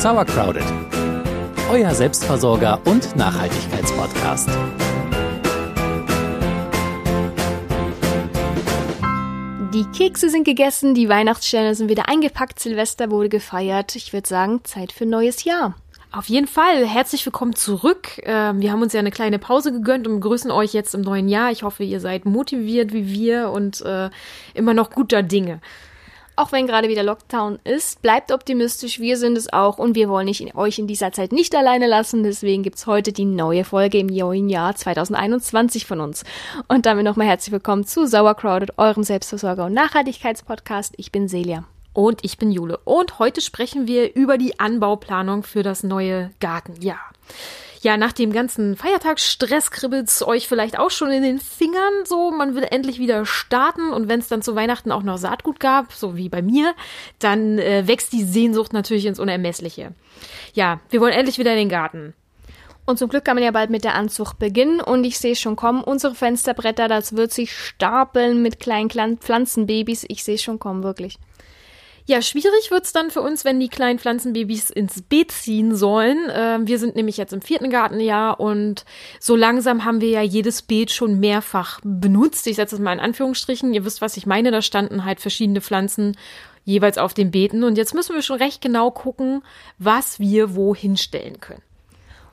Sauercrowded, euer Selbstversorger und Nachhaltigkeitspodcast. Die Kekse sind gegessen, die Weihnachtssterne sind wieder eingepackt, Silvester wurde gefeiert. Ich würde sagen, Zeit für ein neues Jahr. Auf jeden Fall. Herzlich willkommen zurück. Ähm, wir haben uns ja eine kleine Pause gegönnt und begrüßen euch jetzt im neuen Jahr. Ich hoffe, ihr seid motiviert wie wir und äh, immer noch guter Dinge. Auch wenn gerade wieder Lockdown ist, bleibt optimistisch, wir sind es auch und wir wollen nicht, euch in dieser Zeit nicht alleine lassen. Deswegen gibt's heute die neue Folge im neuen Jahr 2021 von uns. Und damit nochmal herzlich willkommen zu Sauercrowded, eurem Selbstversorger- und Nachhaltigkeitspodcast. Ich bin Celia. Und ich bin Jule. Und heute sprechen wir über die Anbauplanung für das neue Gartenjahr. Ja, nach dem ganzen Feiertagsstress kribbelt's euch vielleicht auch schon in den Fingern so. Man will endlich wieder starten und wenn es dann zu Weihnachten auch noch Saatgut gab, so wie bei mir, dann äh, wächst die Sehnsucht natürlich ins Unermessliche. Ja, wir wollen endlich wieder in den Garten. Und zum Glück kann man ja bald mit der Anzucht beginnen und ich sehe schon kommen, unsere Fensterbretter, das wird sich stapeln mit kleinen Pflanzenbabys. Ich sehe schon kommen, wirklich. Ja, schwierig wird's dann für uns, wenn die kleinen Pflanzenbabys ins Beet ziehen sollen. Äh, wir sind nämlich jetzt im vierten Gartenjahr und so langsam haben wir ja jedes Beet schon mehrfach benutzt. Ich setze es mal in Anführungsstrichen. Ihr wisst, was ich meine. Da standen halt verschiedene Pflanzen jeweils auf den Beeten und jetzt müssen wir schon recht genau gucken, was wir wo hinstellen können.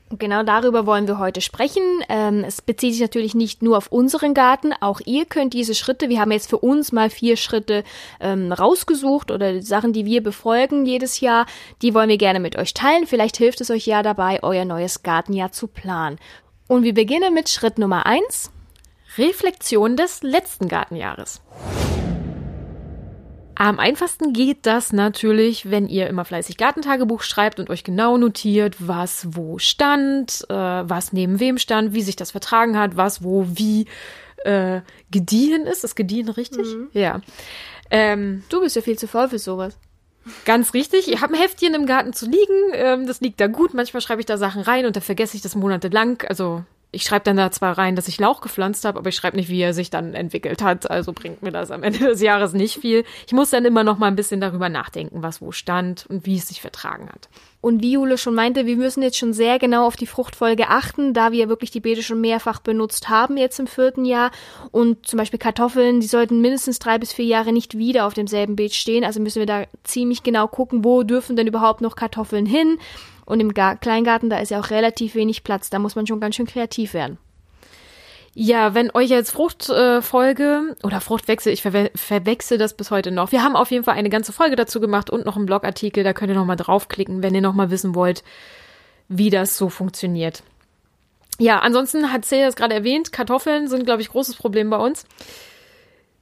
Genau darüber wollen wir heute sprechen. Ähm, es bezieht sich natürlich nicht nur auf unseren Garten, auch ihr könnt diese Schritte, wir haben jetzt für uns mal vier Schritte ähm, rausgesucht oder Sachen, die wir befolgen jedes Jahr, die wollen wir gerne mit euch teilen. Vielleicht hilft es euch ja dabei, euer neues Gartenjahr zu planen. Und wir beginnen mit Schritt Nummer eins. Reflexion des letzten Gartenjahres. Am einfachsten geht das natürlich, wenn ihr immer fleißig Gartentagebuch schreibt und euch genau notiert, was wo stand, äh, was neben wem stand, wie sich das vertragen hat, was wo wie äh, gediehen ist. Ist gediehen richtig? Mhm. Ja. Ähm, du bist ja viel zu voll für sowas. Ganz richtig. Ich habe ein Heftchen im Garten zu liegen. Ähm, das liegt da gut. Manchmal schreibe ich da Sachen rein und dann vergesse ich das monatelang. Also ich schreibe dann da zwar rein, dass ich Lauch gepflanzt habe, aber ich schreibe nicht, wie er sich dann entwickelt hat. Also bringt mir das am Ende des Jahres nicht viel. Ich muss dann immer noch mal ein bisschen darüber nachdenken, was wo stand und wie es sich vertragen hat. Und wie Jule schon meinte, wir müssen jetzt schon sehr genau auf die Fruchtfolge achten, da wir wirklich die Beete schon mehrfach benutzt haben jetzt im vierten Jahr. Und zum Beispiel Kartoffeln, die sollten mindestens drei bis vier Jahre nicht wieder auf demselben Beet stehen. Also müssen wir da ziemlich genau gucken, wo dürfen denn überhaupt noch Kartoffeln hin. Und im Gar Kleingarten, da ist ja auch relativ wenig Platz. Da muss man schon ganz schön kreativ werden. Ja, wenn euch jetzt Fruchtfolge äh, oder Fruchtwechsel, ich verwe verwechsel das bis heute noch. Wir haben auf jeden Fall eine ganze Folge dazu gemacht und noch einen Blogartikel, da könnt ihr nochmal draufklicken, wenn ihr nochmal wissen wollt, wie das so funktioniert. Ja, ansonsten hat Celia das gerade erwähnt, Kartoffeln sind, glaube ich, großes Problem bei uns.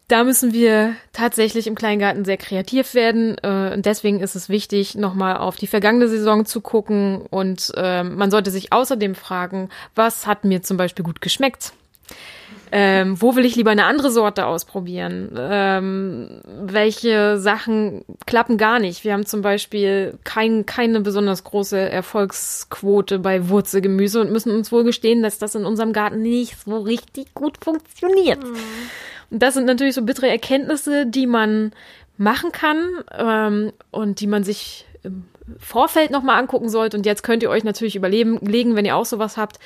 Da müssen wir tatsächlich im Kleingarten sehr kreativ werden. Äh, und deswegen ist es wichtig, nochmal auf die vergangene Saison zu gucken. Und äh, man sollte sich außerdem fragen, was hat mir zum Beispiel gut geschmeckt? Ähm, wo will ich lieber eine andere Sorte ausprobieren? Ähm, welche Sachen klappen gar nicht? Wir haben zum Beispiel kein, keine besonders große Erfolgsquote bei Wurzelgemüse und müssen uns wohl gestehen, dass das in unserem Garten nicht so richtig gut funktioniert. Mhm. Das sind natürlich so bittere Erkenntnisse, die man machen kann ähm, und die man sich im Vorfeld nochmal angucken sollte. Und jetzt könnt ihr euch natürlich überlegen, wenn ihr auch sowas habt,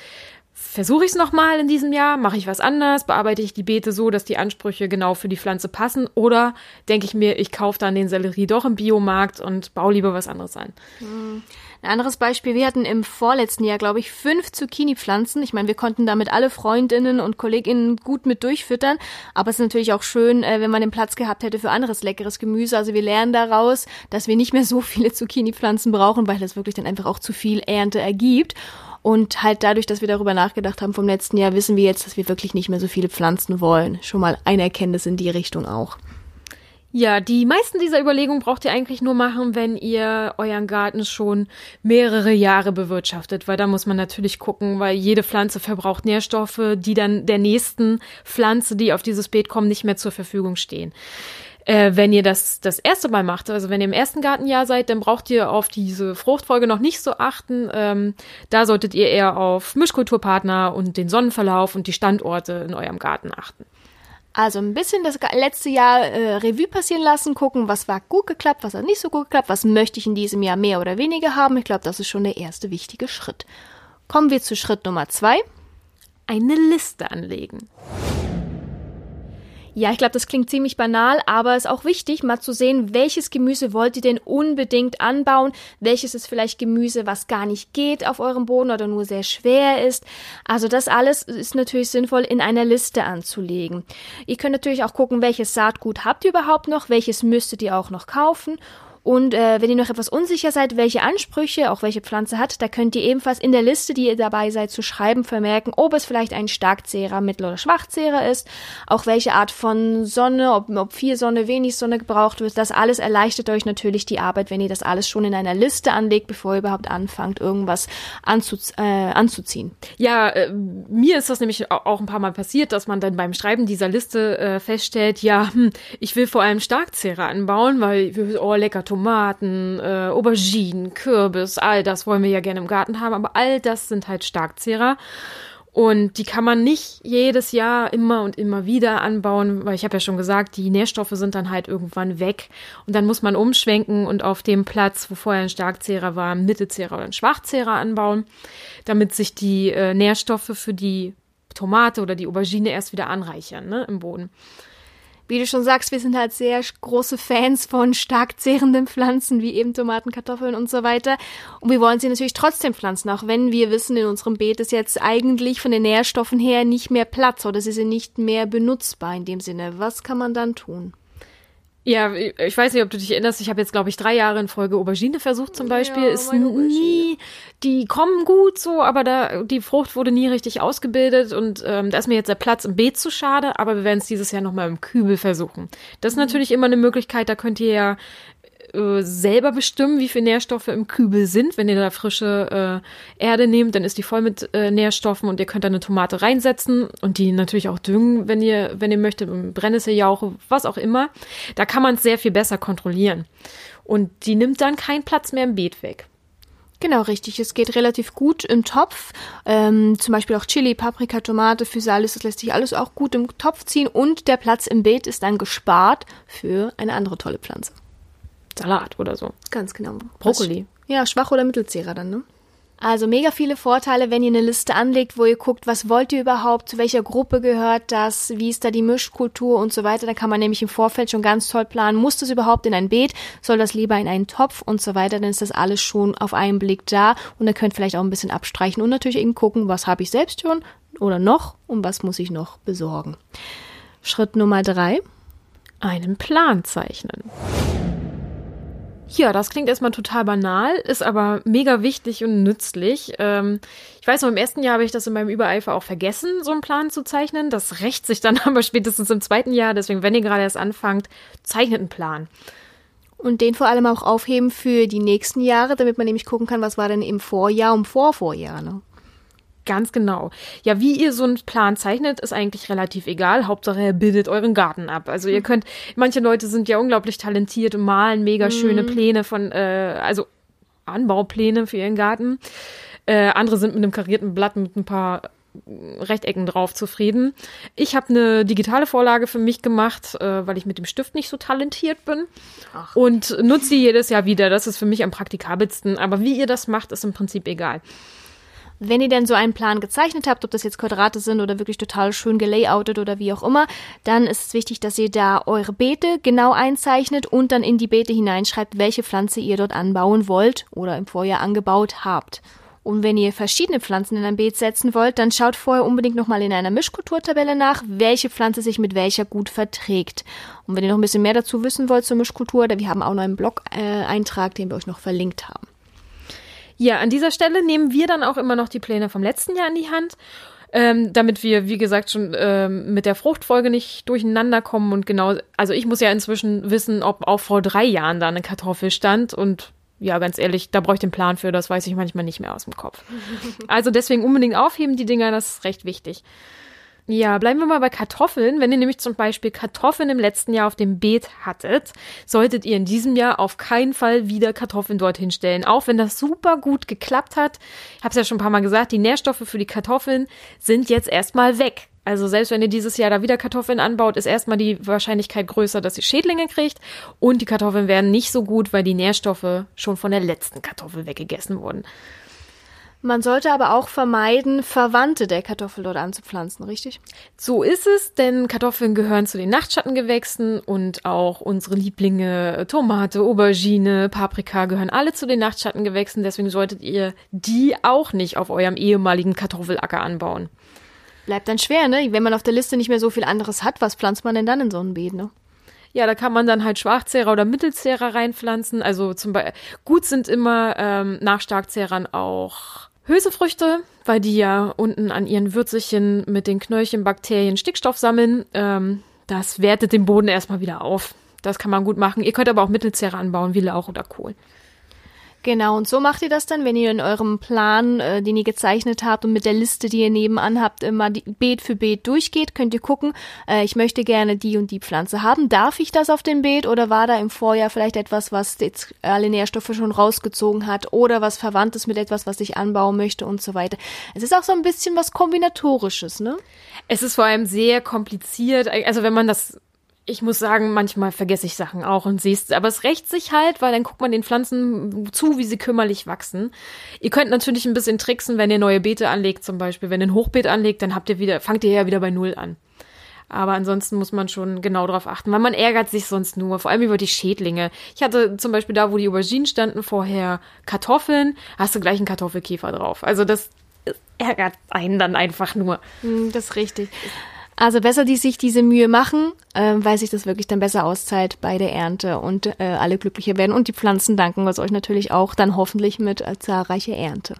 versuche ich es nochmal in diesem Jahr, mache ich was anders, bearbeite ich die Beete so, dass die Ansprüche genau für die Pflanze passen oder denke ich mir, ich kaufe dann den Sellerie doch im Biomarkt und baue lieber was anderes an. Hm. Ein anderes Beispiel, wir hatten im vorletzten Jahr, glaube ich, fünf Zucchini-Pflanzen. Ich meine, wir konnten damit alle Freundinnen und Kolleginnen gut mit durchfüttern, aber es ist natürlich auch schön, äh, wenn man den Platz gehabt hätte für anderes leckeres Gemüse. Also wir lernen daraus, dass wir nicht mehr so viele Zucchini-Pflanzen brauchen, weil das wirklich dann einfach auch zu viel Ernte ergibt. Und halt dadurch, dass wir darüber nachgedacht haben vom letzten Jahr, wissen wir jetzt, dass wir wirklich nicht mehr so viele Pflanzen wollen. Schon mal eine Erkenntnis in die Richtung auch. Ja, die meisten dieser Überlegungen braucht ihr eigentlich nur machen, wenn ihr euren Garten schon mehrere Jahre bewirtschaftet, weil da muss man natürlich gucken, weil jede Pflanze verbraucht Nährstoffe, die dann der nächsten Pflanze, die auf dieses Beet kommt, nicht mehr zur Verfügung stehen. Äh, wenn ihr das das erste Mal macht, also wenn ihr im ersten Gartenjahr seid, dann braucht ihr auf diese Fruchtfolge noch nicht so achten. Ähm, da solltet ihr eher auf Mischkulturpartner und den Sonnenverlauf und die Standorte in eurem Garten achten. Also ein bisschen das letzte Jahr äh, Revue passieren lassen, gucken, was war gut geklappt, was hat nicht so gut geklappt, was möchte ich in diesem Jahr mehr oder weniger haben. Ich glaube, das ist schon der erste wichtige Schritt. Kommen wir zu Schritt Nummer zwei. Eine Liste anlegen. Ja, ich glaube, das klingt ziemlich banal, aber es ist auch wichtig, mal zu sehen, welches Gemüse wollt ihr denn unbedingt anbauen, welches ist vielleicht Gemüse, was gar nicht geht auf eurem Boden oder nur sehr schwer ist. Also das alles ist natürlich sinnvoll in einer Liste anzulegen. Ihr könnt natürlich auch gucken, welches Saatgut habt ihr überhaupt noch, welches müsstet ihr auch noch kaufen und äh, wenn ihr noch etwas unsicher seid, welche Ansprüche auch welche Pflanze hat, da könnt ihr ebenfalls in der Liste, die ihr dabei seid, zu schreiben, vermerken, ob es vielleicht ein Starkzehrer, Mittel- oder Schwachzehrer ist, auch welche Art von Sonne, ob, ob viel Sonne, wenig Sonne gebraucht wird. Das alles erleichtert euch natürlich die Arbeit, wenn ihr das alles schon in einer Liste anlegt, bevor ihr überhaupt anfangt, irgendwas anzu, äh, anzuziehen. Ja, äh, mir ist das nämlich auch ein paar Mal passiert, dass man dann beim Schreiben dieser Liste äh, feststellt, ja, hm, ich will vor allem Starkzehrer anbauen, weil, oh, lecker Tomaten, äh, Auberginen, Kürbis, all das wollen wir ja gerne im Garten haben, aber all das sind halt Starkzehrer. Und die kann man nicht jedes Jahr immer und immer wieder anbauen, weil ich habe ja schon gesagt, die Nährstoffe sind dann halt irgendwann weg. Und dann muss man umschwenken und auf dem Platz, wo vorher ein Starkzehrer war, einen Mittelzehrer oder einen Schwachzehrer anbauen, damit sich die äh, Nährstoffe für die Tomate oder die Aubergine erst wieder anreichern ne, im Boden wie du schon sagst, wir sind halt sehr große Fans von stark zehrenden Pflanzen, wie eben Tomaten, Kartoffeln und so weiter. Und wir wollen sie natürlich trotzdem pflanzen, auch wenn wir wissen, in unserem Beet ist jetzt eigentlich von den Nährstoffen her nicht mehr Platz oder sie sind nicht mehr benutzbar in dem Sinne. Was kann man dann tun? Ja, ich weiß nicht, ob du dich erinnerst, ich habe jetzt, glaube ich, drei Jahre in Folge Aubergine versucht zum Beispiel. Ja, ist nie, die kommen gut so, aber da die Frucht wurde nie richtig ausgebildet und ähm, da ist mir jetzt der Platz im Beet zu schade, aber wir werden es dieses Jahr nochmal im Kübel versuchen. Das ist mhm. natürlich immer eine Möglichkeit, da könnt ihr ja äh, selber bestimmen, wie viele Nährstoffe im Kübel sind. Wenn ihr da frische äh, Erde nehmt, dann ist die voll mit äh, Nährstoffen und ihr könnt da eine Tomate reinsetzen und die natürlich auch düngen, wenn ihr, wenn ihr möchtet, Brennnesseljauche, was auch immer. Da kann man es sehr viel besser kontrollieren. Und die nimmt dann keinen Platz mehr im Beet weg. Genau, richtig. Es geht relativ gut im Topf. Ähm, zum Beispiel auch Chili, Paprika, Tomate, Physalis, das lässt sich alles auch gut im Topf ziehen und der Platz im Beet ist dann gespart für eine andere tolle Pflanze. Salat oder so. Ganz genau. Brokkoli. Ja, schwach oder Mittelzehrer dann, ne? Also mega viele Vorteile, wenn ihr eine Liste anlegt, wo ihr guckt, was wollt ihr überhaupt, zu welcher Gruppe gehört das, wie ist da die Mischkultur und so weiter. Da kann man nämlich im Vorfeld schon ganz toll planen, muss das überhaupt in ein Beet, soll das lieber in einen Topf und so weiter, dann ist das alles schon auf einen Blick da und ihr könnt vielleicht auch ein bisschen abstreichen und natürlich eben gucken, was habe ich selbst schon oder noch und was muss ich noch besorgen. Schritt Nummer drei. Einen Plan zeichnen. Ja, das klingt erstmal total banal, ist aber mega wichtig und nützlich. Ähm, ich weiß noch, im ersten Jahr habe ich das in meinem Übereifer auch vergessen, so einen Plan zu zeichnen. Das rächt sich dann aber spätestens im zweiten Jahr. Deswegen, wenn ihr gerade erst anfangt, zeichnet einen Plan. Und den vor allem auch aufheben für die nächsten Jahre, damit man nämlich gucken kann, was war denn im Vorjahr und Vorvorjahr. Ne? Ganz genau. Ja, wie ihr so einen Plan zeichnet, ist eigentlich relativ egal. Hauptsache, er bildet euren Garten ab. Also ihr mhm. könnt, manche Leute sind ja unglaublich talentiert und malen mega mhm. schöne Pläne von, äh, also Anbaupläne für ihren Garten. Äh, andere sind mit einem karierten Blatt mit ein paar Rechtecken drauf zufrieden. Ich habe eine digitale Vorlage für mich gemacht, äh, weil ich mit dem Stift nicht so talentiert bin Ach. und nutze sie jedes Jahr wieder. Das ist für mich am praktikabelsten. Aber wie ihr das macht, ist im Prinzip egal. Wenn ihr denn so einen Plan gezeichnet habt, ob das jetzt Quadrate sind oder wirklich total schön gelayoutet oder wie auch immer, dann ist es wichtig, dass ihr da eure Beete genau einzeichnet und dann in die Beete hineinschreibt, welche Pflanze ihr dort anbauen wollt oder im Vorjahr angebaut habt. Und wenn ihr verschiedene Pflanzen in ein Beet setzen wollt, dann schaut vorher unbedingt nochmal in einer Mischkulturtabelle nach, welche Pflanze sich mit welcher gut verträgt. Und wenn ihr noch ein bisschen mehr dazu wissen wollt zur Mischkultur, wir haben auch noch einen Blog-Eintrag, den wir euch noch verlinkt haben. Ja, an dieser Stelle nehmen wir dann auch immer noch die Pläne vom letzten Jahr in die Hand. Ähm, damit wir, wie gesagt, schon ähm, mit der Fruchtfolge nicht durcheinander kommen und genau, also ich muss ja inzwischen wissen, ob auch vor drei Jahren da eine Kartoffel stand und ja, ganz ehrlich, da brauche ich den Plan für, das weiß ich manchmal nicht mehr aus dem Kopf. Also deswegen unbedingt aufheben die Dinger, das ist recht wichtig. Ja, bleiben wir mal bei Kartoffeln. Wenn ihr nämlich zum Beispiel Kartoffeln im letzten Jahr auf dem Beet hattet, solltet ihr in diesem Jahr auf keinen Fall wieder Kartoffeln dorthin stellen. Auch wenn das super gut geklappt hat. Ich habe es ja schon ein paar Mal gesagt, die Nährstoffe für die Kartoffeln sind jetzt erstmal weg. Also selbst wenn ihr dieses Jahr da wieder Kartoffeln anbaut, ist erstmal die Wahrscheinlichkeit größer, dass ihr Schädlinge kriegt. Und die Kartoffeln werden nicht so gut, weil die Nährstoffe schon von der letzten Kartoffel weggegessen wurden. Man sollte aber auch vermeiden, Verwandte der Kartoffel dort anzupflanzen, richtig? So ist es, denn Kartoffeln gehören zu den Nachtschattengewächsen und auch unsere Lieblinge Tomate, Aubergine, Paprika gehören alle zu den Nachtschattengewächsen. Deswegen solltet ihr die auch nicht auf eurem ehemaligen Kartoffelacker anbauen. Bleibt dann schwer, ne? Wenn man auf der Liste nicht mehr so viel anderes hat, was pflanzt man denn dann in so ein Beet, ne? Ja, da kann man dann halt Schwachzehrer oder Mittelzehrer reinpflanzen. Also zum Beispiel gut sind immer ähm, nach Starkzehrern auch Hülsefrüchte, weil die ja unten an ihren Würzelchen mit den Knöllchenbakterien Stickstoff sammeln. Ähm, das wertet den Boden erstmal wieder auf. Das kann man gut machen. Ihr könnt aber auch Mittelzehrer anbauen, wie Lauch oder Kohl. Genau, und so macht ihr das dann, wenn ihr in eurem Plan, äh, den ihr gezeichnet habt und mit der Liste, die ihr nebenan habt, immer die, Beet für Beet durchgeht, könnt ihr gucken, äh, ich möchte gerne die und die Pflanze haben. Darf ich das auf dem Beet oder war da im Vorjahr vielleicht etwas, was jetzt alle Nährstoffe schon rausgezogen hat oder was verwandt ist mit etwas, was ich anbauen möchte und so weiter. Es ist auch so ein bisschen was Kombinatorisches, ne? Es ist vor allem sehr kompliziert. Also wenn man das ich muss sagen, manchmal vergesse ich Sachen auch und es, aber es rächt sich halt, weil dann guckt man den Pflanzen zu, wie sie kümmerlich wachsen. Ihr könnt natürlich ein bisschen tricksen, wenn ihr neue Beete anlegt, zum Beispiel. Wenn ihr ein Hochbeet anlegt, dann habt ihr wieder, fangt ihr ja wieder bei Null an. Aber ansonsten muss man schon genau darauf achten, weil man ärgert sich sonst nur, vor allem über die Schädlinge. Ich hatte zum Beispiel da, wo die Auberginen standen, vorher Kartoffeln, hast du gleich einen Kartoffelkäfer drauf. Also das ärgert einen dann einfach nur. Hm, das ist richtig. Also besser die sich diese Mühe machen, äh, weil sich das wirklich dann besser auszahlt bei der Ernte und äh, alle glücklicher werden und die Pflanzen danken was euch natürlich auch dann hoffentlich mit äh, zahlreicher Ernte.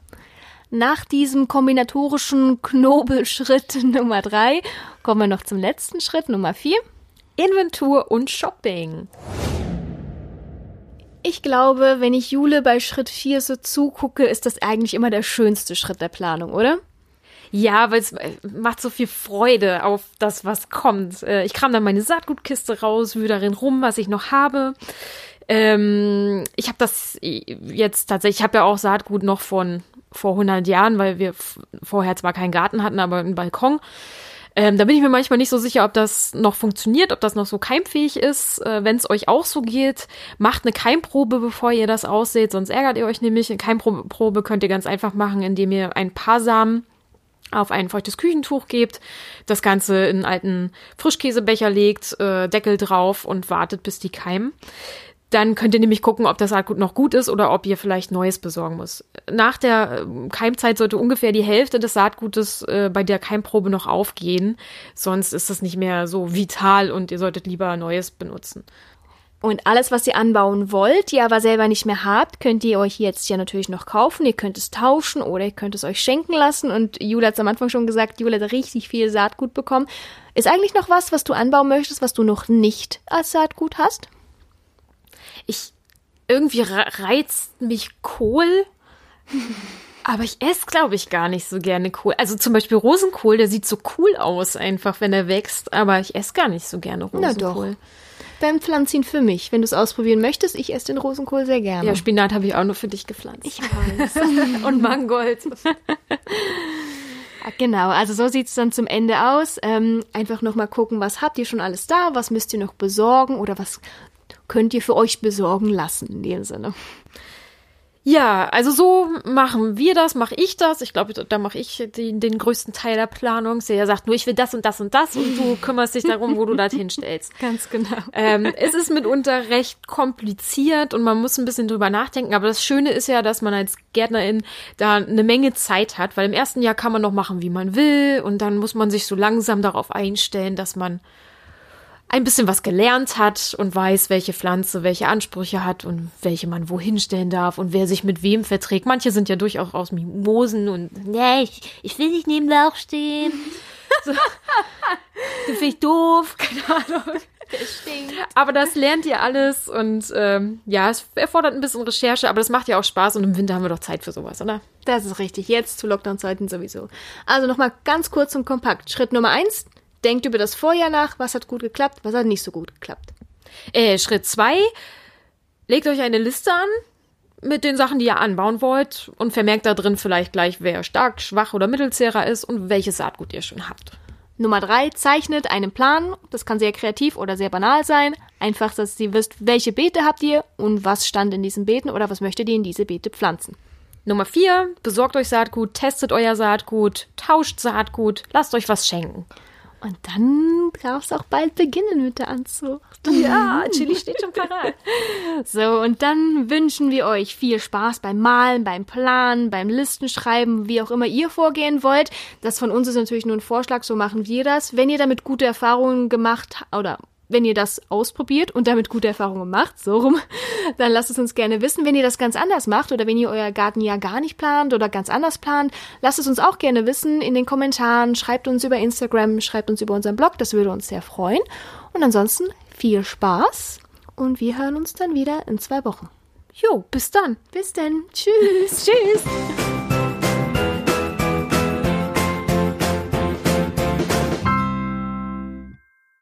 Nach diesem kombinatorischen Knobelschritt Nummer drei kommen wir noch zum letzten Schritt Nummer vier. Inventur und Shopping. Ich glaube, wenn ich Jule bei Schritt 4 so zugucke, ist das eigentlich immer der schönste Schritt der Planung, oder? Ja, weil es macht so viel Freude auf das, was kommt. Äh, ich kram dann meine Saatgutkiste raus, wühle darin rum, was ich noch habe. Ähm, ich habe das jetzt tatsächlich, ich habe ja auch Saatgut noch von vor 100 Jahren, weil wir vorher zwar keinen Garten hatten, aber einen Balkon. Ähm, da bin ich mir manchmal nicht so sicher, ob das noch funktioniert, ob das noch so keimfähig ist. Äh, Wenn es euch auch so geht, macht eine Keimprobe, bevor ihr das ausseht, sonst ärgert ihr euch nämlich. Eine Keimprobe könnt ihr ganz einfach machen, indem ihr ein paar Samen auf ein feuchtes Küchentuch gebt, das Ganze in einen alten Frischkäsebecher legt, äh, Deckel drauf und wartet, bis die keimen. Dann könnt ihr nämlich gucken, ob das Saatgut noch gut ist oder ob ihr vielleicht Neues besorgen muss. Nach der äh, Keimzeit sollte ungefähr die Hälfte des Saatgutes äh, bei der Keimprobe noch aufgehen. Sonst ist das nicht mehr so vital und ihr solltet lieber Neues benutzen. Und alles, was ihr anbauen wollt, ihr aber selber nicht mehr habt, könnt ihr euch jetzt ja natürlich noch kaufen. Ihr könnt es tauschen oder ihr könnt es euch schenken lassen. Und Jule hat es am Anfang schon gesagt, Jule hat richtig viel Saatgut bekommen. Ist eigentlich noch was, was du anbauen möchtest, was du noch nicht als Saatgut hast? Ich irgendwie reizt mich Kohl. Aber ich esse, glaube ich, gar nicht so gerne Kohl. Also zum Beispiel Rosenkohl, der sieht so cool aus, einfach wenn er wächst. Aber ich esse gar nicht so gerne Rosenkohl. Na doch. Dann pflanz ihn für mich, wenn du es ausprobieren möchtest. Ich esse den Rosenkohl sehr gerne. Ja, Spinat habe ich auch nur für dich gepflanzt. Ich weiß. Und Mangold. Genau, also so sieht es dann zum Ende aus. Ähm, einfach nochmal gucken, was habt ihr schon alles da, was müsst ihr noch besorgen oder was könnt ihr für euch besorgen lassen in dem Sinne. Ja, also so machen wir das, mache ich das. Ich glaube, da mache ich den, den größten Teil der Planung. Der sagt nur, ich will das und das und das und du kümmerst dich darum, wo du das hinstellst. Ganz genau. Ähm, es ist mitunter recht kompliziert und man muss ein bisschen drüber nachdenken. Aber das Schöne ist ja, dass man als Gärtnerin da eine Menge Zeit hat, weil im ersten Jahr kann man noch machen, wie man will und dann muss man sich so langsam darauf einstellen, dass man ein bisschen was gelernt hat und weiß, welche Pflanze welche Ansprüche hat und welche man wohin stellen darf und wer sich mit wem verträgt. Manche sind ja durchaus aus Mimosen und nee, ich, ich will nicht neben Lauch stehen. So. das finde ich doof, keine Ahnung. Aber das lernt ihr alles und ähm, ja, es erfordert ein bisschen Recherche, aber das macht ja auch Spaß und im Winter haben wir doch Zeit für sowas, oder? Das ist richtig. Jetzt zu Lockdown-Zeiten sowieso. Also nochmal ganz kurz und kompakt. Schritt Nummer eins, Denkt über das Vorjahr nach, was hat gut geklappt, was hat nicht so gut geklappt. Äh, Schritt zwei, legt euch eine Liste an mit den Sachen, die ihr anbauen wollt und vermerkt da drin vielleicht gleich, wer stark, schwach oder mittelzehrer ist und welches Saatgut ihr schon habt. Nummer drei, zeichnet einen Plan. Das kann sehr kreativ oder sehr banal sein. Einfach, dass ihr wisst, welche Beete habt ihr und was stand in diesen Beeten oder was möchtet ihr in diese Beete pflanzen. Nummer vier, besorgt euch Saatgut, testet euer Saatgut, tauscht Saatgut, lasst euch was schenken. Und dann darf es auch bald beginnen mit der Anzucht. Ja, Chili steht schon parat. So, und dann wünschen wir euch viel Spaß beim Malen, beim Planen, beim Listenschreiben, wie auch immer ihr vorgehen wollt. Das von uns ist natürlich nur ein Vorschlag, so machen wir das. Wenn ihr damit gute Erfahrungen gemacht oder wenn ihr das ausprobiert und damit gute Erfahrungen macht, so rum, dann lasst es uns gerne wissen. Wenn ihr das ganz anders macht oder wenn ihr euer Gartenjahr gar nicht plant oder ganz anders plant, lasst es uns auch gerne wissen in den Kommentaren. Schreibt uns über Instagram, schreibt uns über unseren Blog, das würde uns sehr freuen. Und ansonsten viel Spaß und wir hören uns dann wieder in zwei Wochen. Jo, bis dann. Bis dann. Tschüss. Tschüss.